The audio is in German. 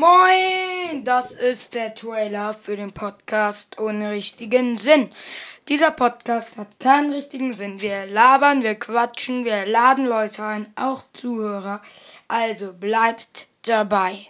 Moin, das ist der Trailer für den Podcast ohne richtigen Sinn. Dieser Podcast hat keinen richtigen Sinn. Wir labern, wir quatschen, wir laden Leute ein, auch Zuhörer. Also bleibt dabei.